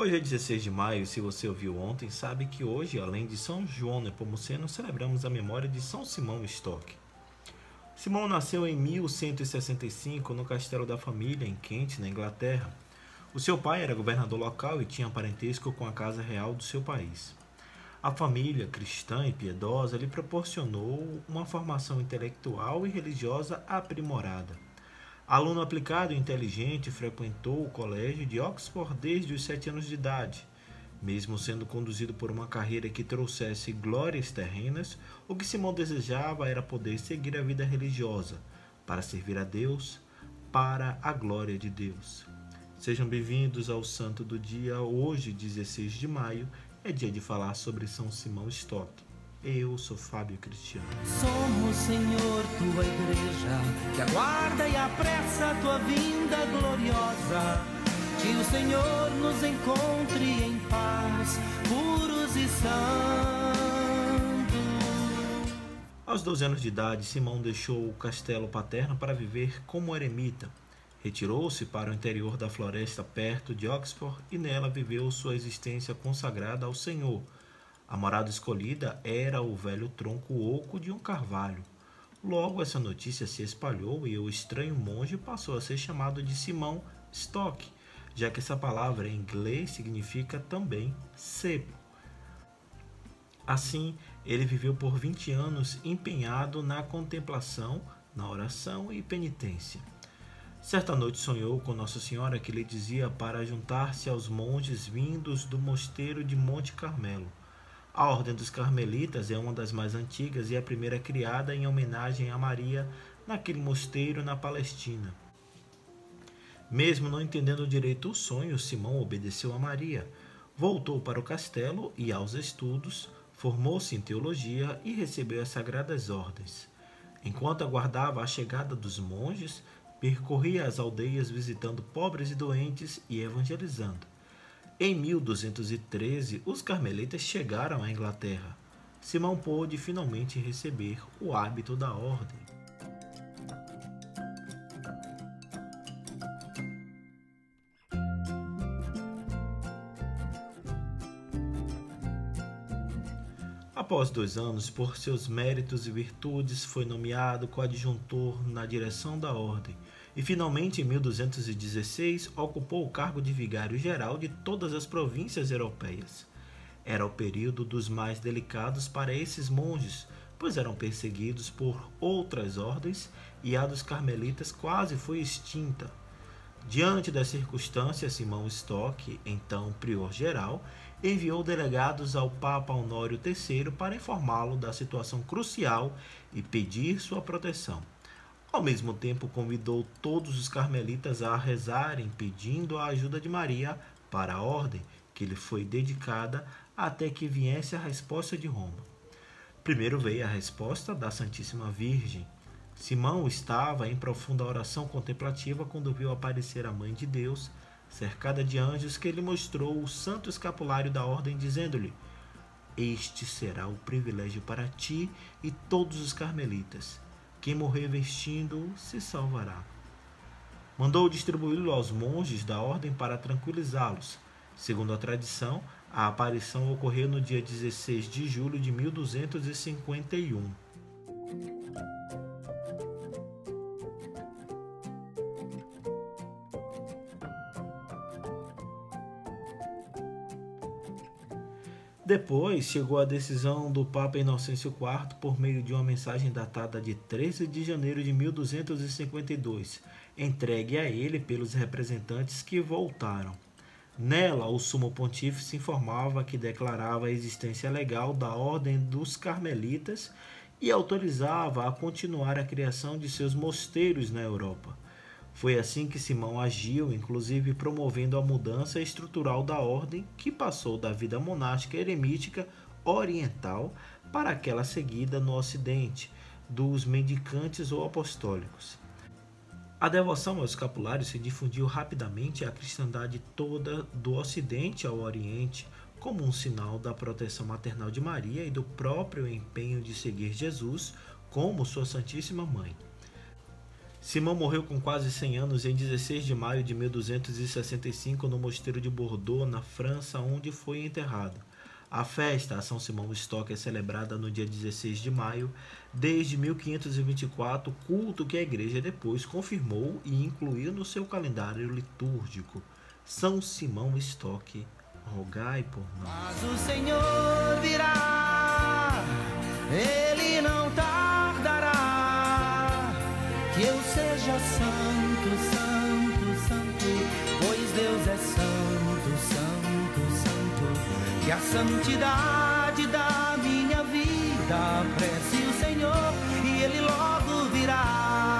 Hoje é 16 de maio, se você ouviu ontem, sabe que hoje, além de São João Nepomuceno, celebramos a memória de São Simão Stock. Simão nasceu em 1165 no Castelo da Família, em Kent, na Inglaterra. O seu pai era governador local e tinha parentesco com a casa real do seu país. A família, cristã e piedosa, lhe proporcionou uma formação intelectual e religiosa aprimorada. Aluno aplicado e inteligente, frequentou o colégio de Oxford desde os sete anos de idade. Mesmo sendo conduzido por uma carreira que trouxesse glórias terrenas, o que Simão desejava era poder seguir a vida religiosa, para servir a Deus, para a glória de Deus. Sejam bem-vindos ao Santo do Dia. Hoje, 16 de maio, é dia de falar sobre São Simão Stock. Eu sou Fábio Cristiano. Somos, Senhor, tua igreja, que aguarda e apressa a tua vinda gloriosa. Que o Senhor nos encontre em paz, puros e santos. Aos 12 anos de idade, Simão deixou o castelo paterno para viver como eremita. Retirou-se para o interior da floresta perto de Oxford e nela viveu sua existência consagrada ao Senhor a morada escolhida era o velho tronco oco de um carvalho. Logo essa notícia se espalhou e o estranho monge passou a ser chamado de Simão Stock, já que essa palavra em inglês significa também sebo. Assim, ele viveu por 20 anos empenhado na contemplação, na oração e penitência. Certa noite sonhou com Nossa Senhora que lhe dizia para juntar-se aos monges vindos do mosteiro de Monte Carmelo. A Ordem dos Carmelitas é uma das mais antigas e a primeira criada em homenagem a Maria naquele mosteiro na Palestina. Mesmo não entendendo direito o sonho, Simão obedeceu a Maria, voltou para o castelo e aos estudos, formou-se em teologia e recebeu as sagradas ordens. Enquanto aguardava a chegada dos monges, percorria as aldeias visitando pobres e doentes e evangelizando. Em 1213, os carmelitas chegaram à Inglaterra. Simão pôde finalmente receber o hábito da ordem. Após dois anos, por seus méritos e virtudes, foi nomeado coadjuntor na direção da ordem e finalmente em 1216 ocupou o cargo de vigário-geral de todas as províncias europeias. Era o período dos mais delicados para esses monges, pois eram perseguidos por outras ordens e a dos carmelitas quase foi extinta. Diante das circunstâncias, Simão Stock, então prior-geral, enviou delegados ao Papa Honório III para informá-lo da situação crucial e pedir sua proteção. Ao mesmo tempo, convidou todos os carmelitas a rezarem, pedindo a ajuda de Maria para a ordem que lhe foi dedicada até que viesse a resposta de Roma. Primeiro veio a resposta da Santíssima Virgem. Simão estava em profunda oração contemplativa quando viu aparecer a Mãe de Deus, cercada de anjos, que lhe mostrou o santo escapulário da ordem, dizendo-lhe: Este será o privilégio para ti e todos os carmelitas quem morrer vestindo se salvará. Mandou distribuí-lo aos monges da ordem para tranquilizá-los. Segundo a tradição, a aparição ocorreu no dia 16 de julho de 1251. Depois chegou a decisão do Papa Inocêncio IV por meio de uma mensagem datada de 13 de janeiro de 1252, entregue a ele pelos representantes que voltaram. Nela, o Sumo Pontífice informava que declarava a existência legal da Ordem dos Carmelitas e autorizava a continuar a criação de seus mosteiros na Europa. Foi assim que Simão agiu, inclusive promovendo a mudança estrutural da ordem, que passou da vida monástica eremítica oriental para aquela seguida no ocidente, dos mendicantes ou apostólicos. A devoção ao escapulário se difundiu rapidamente a cristandade toda do ocidente ao oriente, como um sinal da proteção maternal de Maria e do próprio empenho de seguir Jesus como sua Santíssima Mãe. Simão morreu com quase 100 anos em 16 de maio de 1265 no mosteiro de Bordeaux, na França, onde foi enterrado. A festa, a São Simão Stock, é celebrada no dia 16 de maio desde 1524, culto que a igreja depois confirmou e incluiu no seu calendário litúrgico. São Simão Stock, rogai por nós. e a santidade da minha vida preciosa.